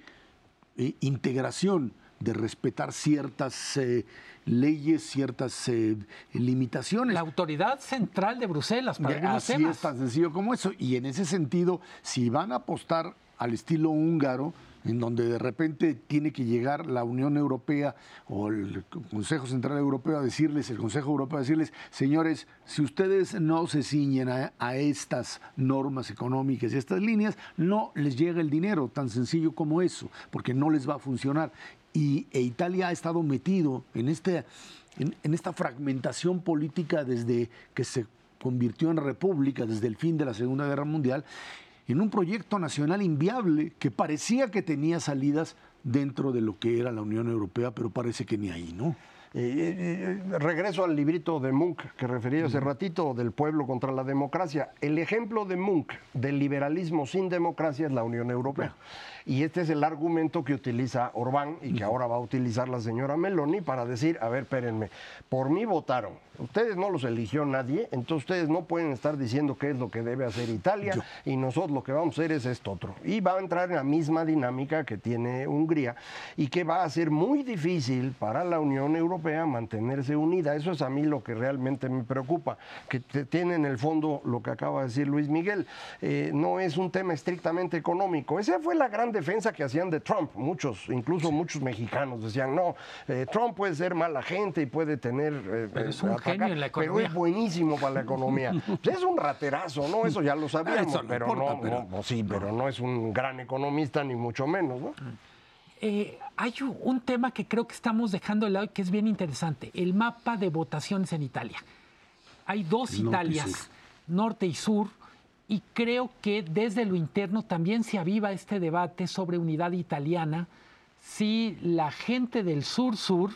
eh, integración, de respetar ciertas eh, leyes, ciertas eh, limitaciones. La autoridad central de Bruselas para Así es tan sencillo como eso. Y en ese sentido, si van a apostar al estilo húngaro, en donde de repente tiene que llegar la Unión Europea o el Consejo Central Europeo a decirles, el Consejo Europeo a decirles, señores, si ustedes no se ciñen a, a, estas normas económicas y estas líneas, no les llega el dinero, tan sencillo como eso, porque no les va a funcionar y e Italia ha estado metido en, este, en, esta fragmentación política desde que se convirtió en república, desde el fin de la Segunda Guerra Mundial, en un proyecto nacional inviable que parecía que tenía salidas dentro de lo que era la Unión Europea, pero parece que ni ahí, ¿no? Eh, eh, regreso al librito de Munk que refería hace ratito, del pueblo contra la democracia. El ejemplo de Munk del liberalismo sin democracia es la Unión Europea. Y este es el argumento que utiliza Orbán y que ahora va a utilizar la señora Meloni para decir, a ver, espérenme, por mí votaron, ustedes no los eligió nadie, entonces ustedes no pueden estar diciendo qué es lo que debe hacer Italia y nosotros lo que vamos a hacer es esto otro. Y va a entrar en la misma dinámica que tiene Hungría y que va a ser muy difícil para la Unión Europea mantenerse unida. Eso es a mí lo que realmente me preocupa, que tiene en el fondo lo que acaba de decir Luis Miguel. Eh, no es un tema estrictamente económico. Esa fue la gran defensa que hacían de Trump. Muchos, incluso muchos mexicanos decían, no, eh, Trump puede ser mala gente y puede tener... Eh, pero es un genio en la economía. Pero es buenísimo para la economía. Pues es un raterazo, ¿no? Eso ya lo sabíamos, pero, no, sí, pero no es un gran economista ni mucho menos, ¿no? eh, hay un tema que creo que estamos dejando de lado y que es bien interesante, el mapa de votaciones en Italia. Hay dos Italias, norte y sur, y creo que desde lo interno también se aviva este debate sobre unidad italiana, si la gente del sur-sur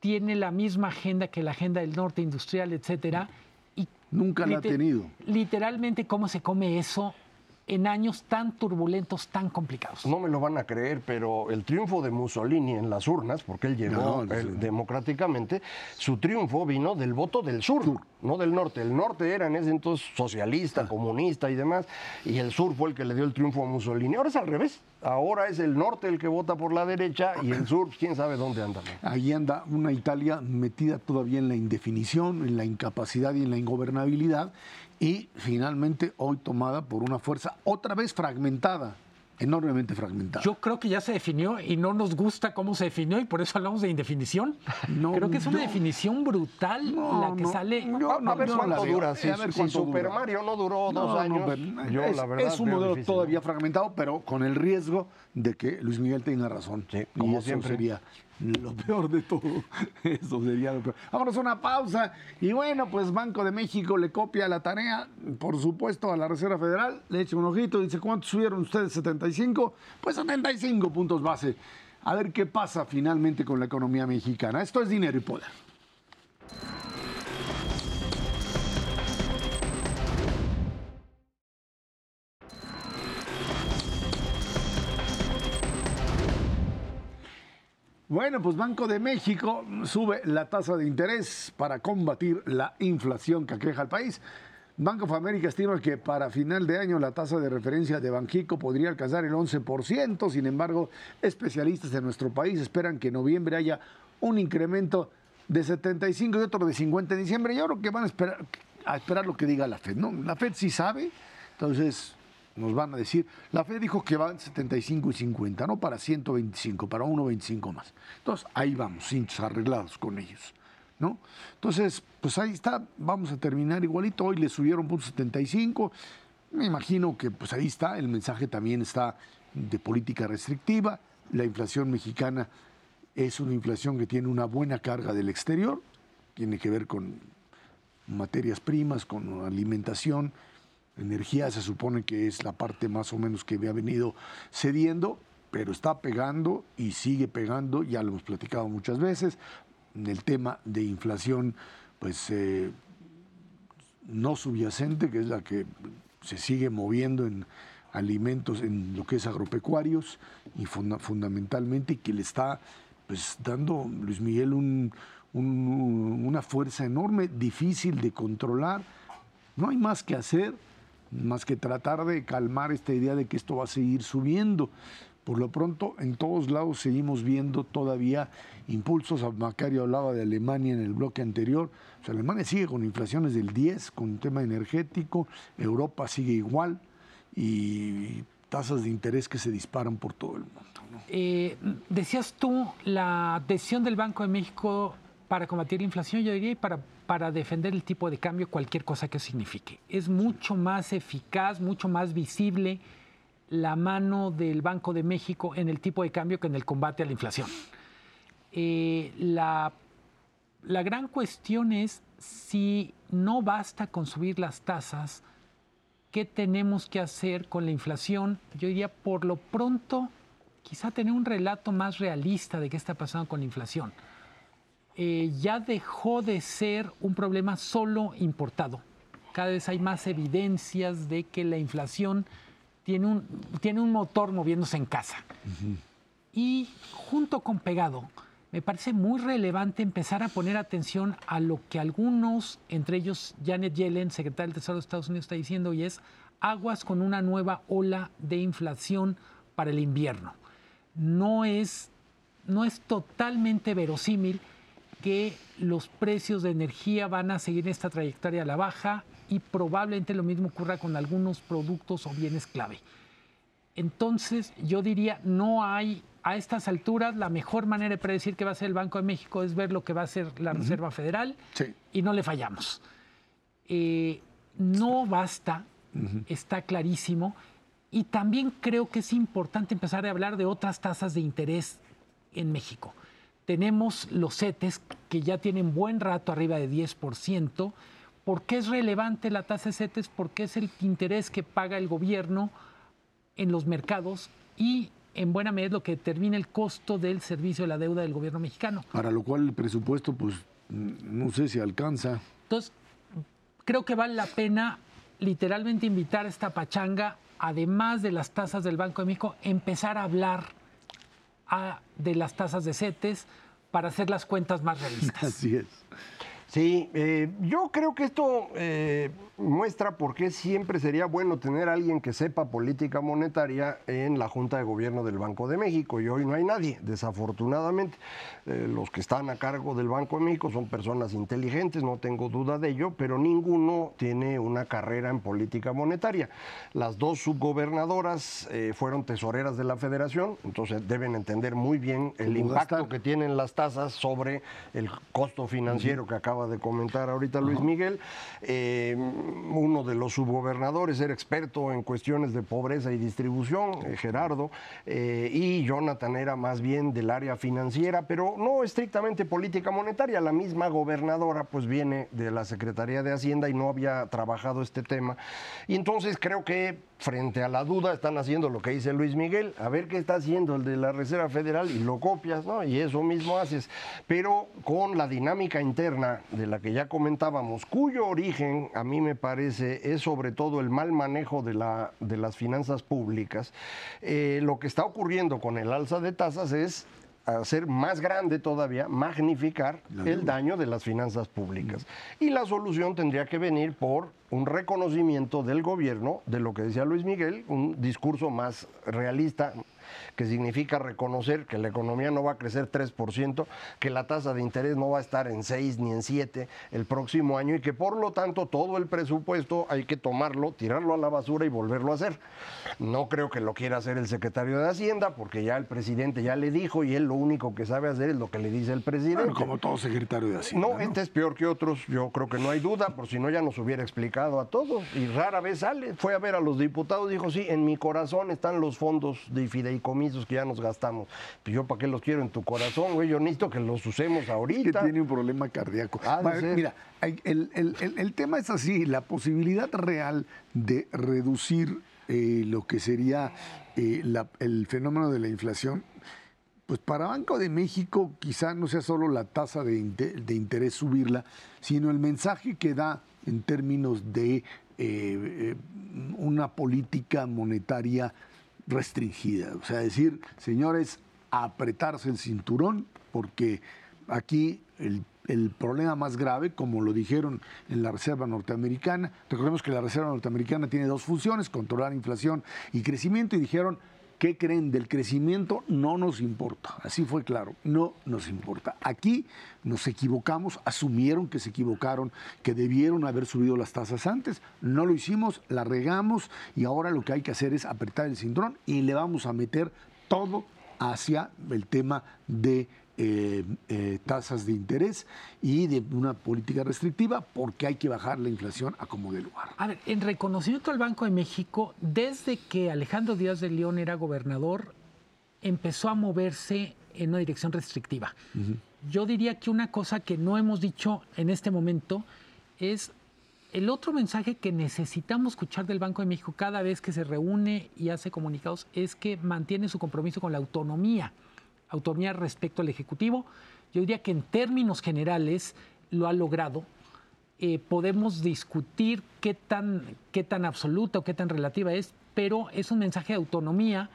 tiene la misma agenda que la agenda del norte industrial, etcétera. Y Nunca la ha tenido. Literalmente, ¿cómo se come eso en años tan turbulentos, tan complicados. No me lo van a creer, pero el triunfo de Mussolini en las urnas, porque él llegó democráticamente, su triunfo vino del voto del sur, no del norte. El norte era en ese entonces socialista, ah. comunista y demás, y el sur fue el que le dio el triunfo a Mussolini. Ahora es al revés. Ahora es el norte el que vota por la derecha y el sur, quién sabe dónde anda. Ahí anda una Italia metida todavía en la indefinición, en la incapacidad y en la ingobernabilidad y finalmente hoy tomada por una fuerza otra vez fragmentada, enormemente fragmentada. Yo creo que ya se definió y no nos gusta cómo se definió y por eso hablamos de indefinición. No, creo que es una definición brutal la que sale. a, ver cuánto dura. Si, Super Mario no duró dos años, yo, es, la verdad, es un modelo todavía fragmentado, pero con el riesgo de que Luis Miguel tenga razón. como siempre sería lo peor de todo. Eso sería lo peor. Vámonos a una pausa. Y bueno, pues Banco de México le copia la tarea, por supuesto, a la Reserva Federal. Le echa un ojito, dice, ¿cuántos subieron ustedes? ¿75? Pues 75 puntos base. A ver qué pasa finalmente con la economía mexicana. Esto es dinero y poder. Bueno, pues Banco de México sube la tasa de interés para combatir la inflación que aqueja al país. Banco of America estima que para final de año la tasa de referencia de Banjico podría alcanzar el 11%. Sin embargo, especialistas de nuestro país esperan que en noviembre haya un incremento de 75 y otro de 50 en diciembre. Yo creo que van a esperar, a esperar lo que diga la Fed. ¿no? La Fed sí sabe, entonces nos van a decir, la Fed dijo que van 75 y 50, no para 125, para 1.25 más. Entonces, ahí vamos, cintos arreglados con ellos. ¿No? Entonces, pues ahí está, vamos a terminar igualito. Hoy le subieron punto 75. Me imagino que pues ahí está, el mensaje también está de política restrictiva. La inflación mexicana es una inflación que tiene una buena carga del exterior, tiene que ver con materias primas, con alimentación, energía se supone que es la parte más o menos que ha venido cediendo, pero está pegando y sigue pegando, ya lo hemos platicado muchas veces, en el tema de inflación, pues eh, no subyacente, que es la que se sigue moviendo en alimentos, en lo que es agropecuarios, y fundamentalmente, que le está pues, dando Luis Miguel una fuerza enorme, difícil de controlar. No hay más que hacer más que tratar de calmar esta idea de que esto va a seguir subiendo. Por lo pronto, en todos lados seguimos viendo todavía impulsos. Macario hablaba de Alemania en el bloque anterior. Alemania sigue con inflaciones del 10, con un tema energético. Europa sigue igual y tasas de interés que se disparan por todo el mundo. Eh, decías tú la decisión del Banco de México para combatir la inflación, yo diría, y para, para defender el tipo de cambio, cualquier cosa que signifique. Es mucho más eficaz, mucho más visible la mano del Banco de México en el tipo de cambio que en el combate a la inflación. Eh, la, la gran cuestión es si no basta con subir las tasas, ¿qué tenemos que hacer con la inflación? Yo diría, por lo pronto, quizá tener un relato más realista de qué está pasando con la inflación. Eh, ya dejó de ser un problema solo importado. Cada vez hay más evidencias de que la inflación tiene un, tiene un motor moviéndose en casa. Y junto con pegado, me parece muy relevante empezar a poner atención a lo que algunos, entre ellos Janet Yellen, secretaria del Tesoro de Estados Unidos, está diciendo y es aguas con una nueva ola de inflación para el invierno. No es, no es totalmente verosímil que los precios de energía van a seguir esta trayectoria a la baja y probablemente lo mismo ocurra con algunos productos o bienes clave. Entonces, yo diría, no hay a estas alturas la mejor manera de predecir qué va a ser el Banco de México es ver lo que va a hacer la Reserva Federal y no le fallamos. Eh, no basta, está clarísimo, Y también creo que es importante empezar a hablar de otras tasas de interés en México. Tenemos los CETES que ya tienen buen rato arriba de 10%. ¿Por qué es relevante la tasa de CETES? Porque es el interés que paga el gobierno en los mercados y en buena medida lo que determina el costo del servicio de la deuda del gobierno mexicano. Para lo cual el presupuesto, pues, no sé si alcanza. Entonces, creo que vale la pena literalmente invitar a esta pachanga, además de las tasas del Banco de México, empezar a hablar de las tasas de CETES para hacer las cuentas más realistas. Así es. Sí, eh, yo creo que esto eh, muestra por qué siempre sería bueno tener a alguien que sepa política monetaria en la Junta de Gobierno del Banco de México. Y hoy no hay nadie, desafortunadamente. Eh, los que están a cargo del Banco de México son personas inteligentes, no tengo duda de ello, pero ninguno tiene una carrera en política monetaria. Las dos subgobernadoras eh, fueron tesoreras de la federación, entonces deben entender muy bien el impacto que tienen las tasas sobre el costo financiero que acaba de comentar ahorita Luis Miguel. Eh, uno de los subgobernadores era experto en cuestiones de pobreza y distribución, eh, Gerardo, eh, y Jonathan era más bien del área financiera, pero no estrictamente política monetaria. La misma gobernadora pues viene de la Secretaría de Hacienda y no había trabajado este tema. Y entonces creo que frente a la duda están haciendo lo que dice Luis Miguel, a ver qué está haciendo el de la Reserva Federal y lo copias, ¿no? Y eso mismo haces, pero con la dinámica interna de la que ya comentábamos, cuyo origen a mí me parece es sobre todo el mal manejo de, la, de las finanzas públicas, eh, lo que está ocurriendo con el alza de tasas es hacer más grande todavía, magnificar el daño de las finanzas públicas. Y la solución tendría que venir por un reconocimiento del gobierno de lo que decía Luis Miguel, un discurso más realista, que significa reconocer que la economía no va a crecer 3%, que la tasa de interés no va a estar en 6 ni en 7 el próximo año y que por lo tanto todo el presupuesto hay que tomarlo, tirarlo a la basura y volverlo a hacer. No creo que lo quiera hacer el secretario de Hacienda porque ya el presidente ya le dijo y él lo único que sabe hacer es lo que le dice el presidente. como todo secretario de Hacienda. No, este es peor que otros, yo creo que no hay duda, por si no ya nos hubiera explicado a todos y rara vez sale. Fue a ver a los diputados, dijo, sí, en mi corazón están los fondos de fideicomisos que ya nos gastamos. Pues yo para qué los quiero en tu corazón, güey, yo necesito que los usemos ahorita. que tiene un problema cardíaco. mira, el, tema es así, la posibilidad real de reducir eh, lo que sería eh, el fenómeno de la inflación pues para Banco de México quizá no sea solo la tasa de, interés subirla, sino el mensaje que da en términos de eh, una política monetaria restringida. O sea, decir, señores, apretarse el cinturón, porque aquí el, problema más grave, como lo dijeron en la Reserva Norteamericana, recordemos que la Reserva Norteamericana tiene dos funciones, controlar inflación y crecimiento, y dijeron, ¿Qué creen del crecimiento? No nos importa. Así fue claro, no nos importa. Aquí nos equivocamos, asumieron que se equivocaron, que debieron haber subido las tasas antes. No lo hicimos, la regamos y ahora lo que hay que hacer es apretar el cinturón y le vamos a meter todo hacia el tema de eh, eh, tasas de interés y de una política restrictiva porque hay que bajar la inflación a como de lugar. A ver, en reconocimiento al Banco de México, desde que Alejandro Díaz de León era gobernador, empezó a moverse en una dirección restrictiva. Yo diría que una cosa que no hemos dicho en este momento es el otro mensaje que necesitamos escuchar del Banco de México cada vez que se reúne y hace comunicados es que mantiene su compromiso con la autonomía autonomía respecto al Ejecutivo. Yo diría que en términos generales lo ha logrado. Eh, podemos discutir qué tan, qué tan absoluta o qué tan relativa es, pero es un mensaje de autonomía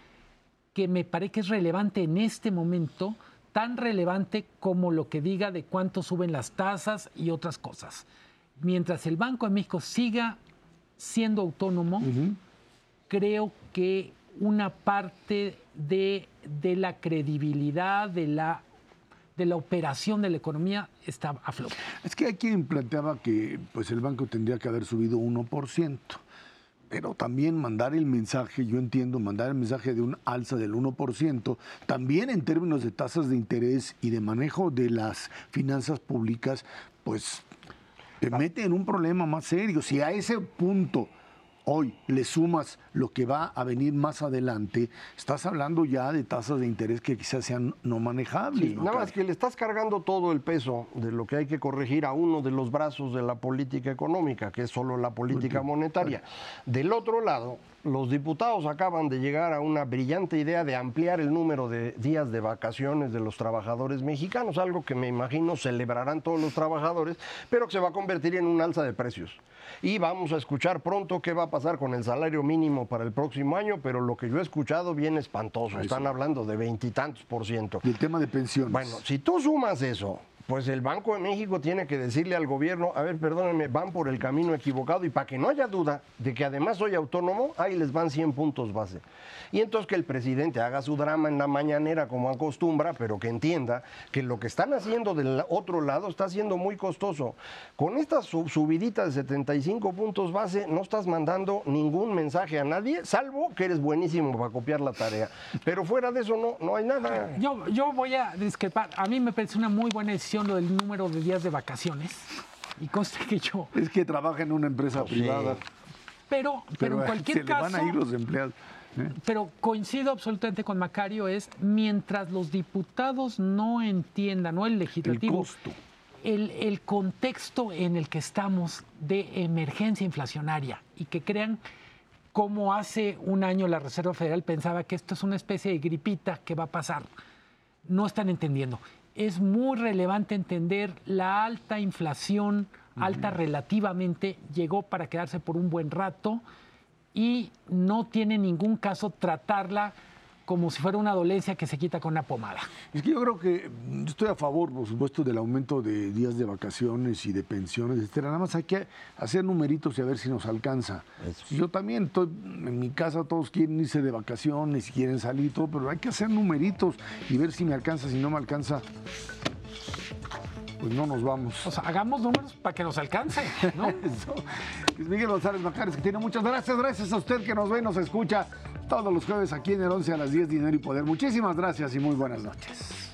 que me parece que es relevante en este momento, tan relevante como lo que diga de cuánto suben las tasas y otras cosas. Mientras el Banco de México siga siendo autónomo, creo que una parte de, la credibilidad, de la, de la operación de la economía está a flote. Es que hay quien planteaba que pues, el banco tendría que haber subido 1%. Pero también mandar el mensaje, yo entiendo, mandar el mensaje de un alza del 1%, también en términos de tasas de interés y de manejo de las finanzas públicas, pues te mete en un problema más serio. Si a ese punto hoy le sumas lo que va a venir más adelante, estás hablando ya de tasas de interés que quizás sean no manejables. Sí, nada más que le estás cargando todo el peso de lo que hay que corregir a uno de los brazos de la política económica, que es solo la política monetaria. Del otro lado, los diputados acaban de llegar a una brillante idea de ampliar el número de días de vacaciones de los trabajadores mexicanos, algo que me imagino celebrarán todos los trabajadores, pero que se va a convertir en un alza de precios. Y vamos a escuchar pronto qué va a pasar con el salario mínimo para el próximo año, pero lo que yo he escuchado viene espantoso. Están hablando de veintitantos por ciento. Y el tema de pensiones. Bueno, si tú sumas eso pues el Banco de México tiene que decirle al gobierno, a ver, perdónenme, van por el camino equivocado y para que no haya duda de que además soy autónomo, ahí les van 100 puntos base. Y entonces que el presidente haga su drama en la mañanera como acostumbra, pero que entienda que lo que están haciendo del otro lado está siendo muy costoso. Con esta subidita de 75 puntos base no estás mandando ningún mensaje a nadie, salvo que eres buenísimo para copiar la tarea. Pero fuera de eso no, no hay nada. Yo, yo voy a discrepar. A mí me parece una muy buena decisión lo del número de días de vacaciones. Y conste que yo... Es que trabaja en una empresa privada. Pero, pero, en cualquier se caso... Le van a ir los empleados. ¿Eh? Pero coincido absolutamente con Macario, es mientras los diputados no entiendan, no el legislativo, el, costo. el, el contexto en el que estamos de emergencia inflacionaria y que crean como hace un año la Reserva Federal pensaba que esto es una especie de gripita que va a pasar. No están entendiendo. Es muy relevante entender la alta inflación, alta relativamente, llegó para quedarse por un buen rato y no tiene ningún caso tratarla como si fuera una dolencia que se quita con una pomada. Es que yo creo que yo estoy a favor, por supuesto, del aumento de días de vacaciones y de pensiones, etcétera. Nada más hay que hacer numeritos y a ver si nos alcanza. Eso. Yo también estoy en mi casa, todos quieren irse de vacaciones, quieren salir y todo, pero hay que hacer numeritos y ver si me alcanza, si no me alcanza pues no nos vamos. O sea, hagamos números para que nos alcance, ¿no? Eso. Es Miguel González Macares, que tiene muchas gracias. Gracias a usted que nos ve y nos escucha todos los jueves aquí en el 11 a las 10, Dinero y Poder. Muchísimas gracias y muy buenas noches.